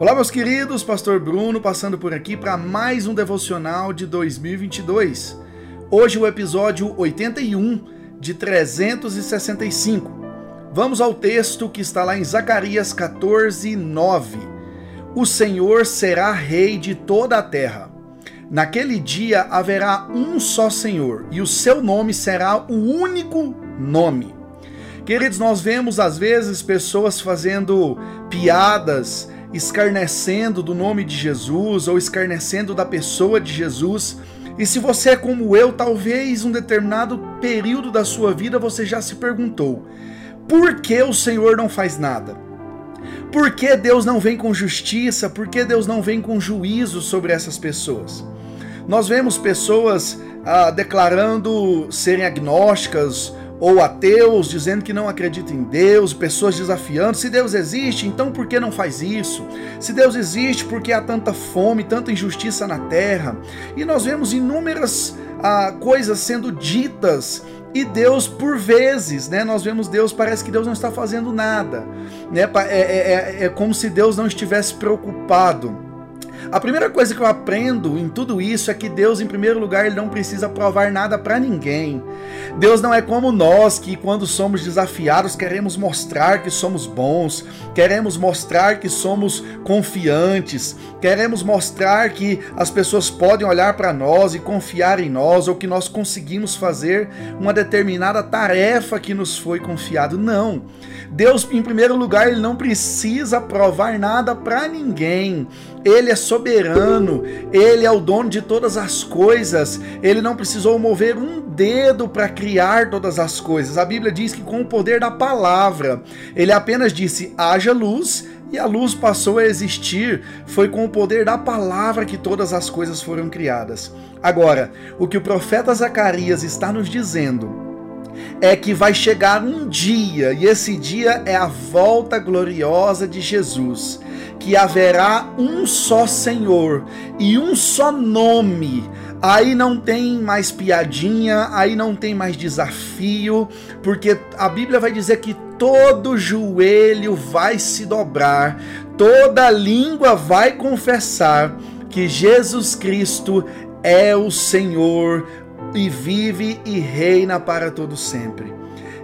Olá, meus queridos, Pastor Bruno passando por aqui para mais um devocional de 2022. Hoje o episódio 81 de 365. Vamos ao texto que está lá em Zacarias 14, 9. O Senhor será rei de toda a terra. Naquele dia haverá um só Senhor, e o seu nome será o único nome. Queridos, nós vemos às vezes pessoas fazendo piadas escarnecendo do nome de Jesus ou escarnecendo da pessoa de Jesus. E se você é como eu, talvez um determinado período da sua vida você já se perguntou: por que o Senhor não faz nada? Por que Deus não vem com justiça? Por que Deus não vem com juízo sobre essas pessoas? Nós vemos pessoas ah, declarando serem agnósticas ou ateus dizendo que não acreditam em Deus, pessoas desafiando. Se Deus existe, então por que não faz isso? Se Deus existe, por que há tanta fome, tanta injustiça na terra? E nós vemos inúmeras ah, coisas sendo ditas e Deus, por vezes, né? Nós vemos Deus, parece que Deus não está fazendo nada. Né? É, é, é, é como se Deus não estivesse preocupado. A primeira coisa que eu aprendo em tudo isso é que Deus, em primeiro lugar, ele não precisa provar nada para ninguém. Deus não é como nós que, quando somos desafiados, queremos mostrar que somos bons, queremos mostrar que somos confiantes, queremos mostrar que as pessoas podem olhar para nós e confiar em nós ou que nós conseguimos fazer uma determinada tarefa que nos foi confiado. Não. Deus, em primeiro lugar, ele não precisa provar nada para ninguém. Ele é soberano, ele é o dono de todas as coisas. Ele não precisou mover um dedo para criar todas as coisas. A Bíblia diz que com o poder da palavra, ele apenas disse: haja luz e a luz passou a existir. Foi com o poder da palavra que todas as coisas foram criadas. Agora, o que o profeta Zacarias está nos dizendo é que vai chegar um dia, e esse dia é a volta gloriosa de Jesus, que haverá um só Senhor e um só nome. Aí não tem mais piadinha, aí não tem mais desafio, porque a Bíblia vai dizer que todo joelho vai se dobrar, toda língua vai confessar que Jesus Cristo é o Senhor e vive e reina para todo sempre.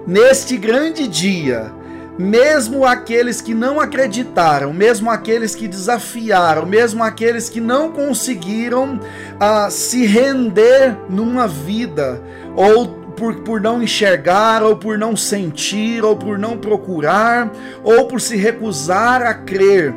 Neste grande dia, mesmo aqueles que não acreditaram, mesmo aqueles que desafiaram, mesmo aqueles que não conseguiram uh, se render numa vida, ou por, por não enxergar, ou por não sentir, ou por não procurar, ou por se recusar a crer,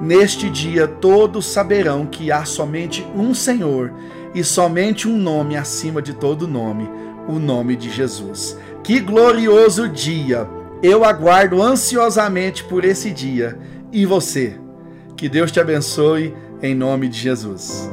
neste dia todos saberão que há somente um Senhor e somente um nome acima de todo nome, o nome de Jesus. Que glorioso dia! Eu aguardo ansiosamente por esse dia. E você? Que Deus te abençoe em nome de Jesus.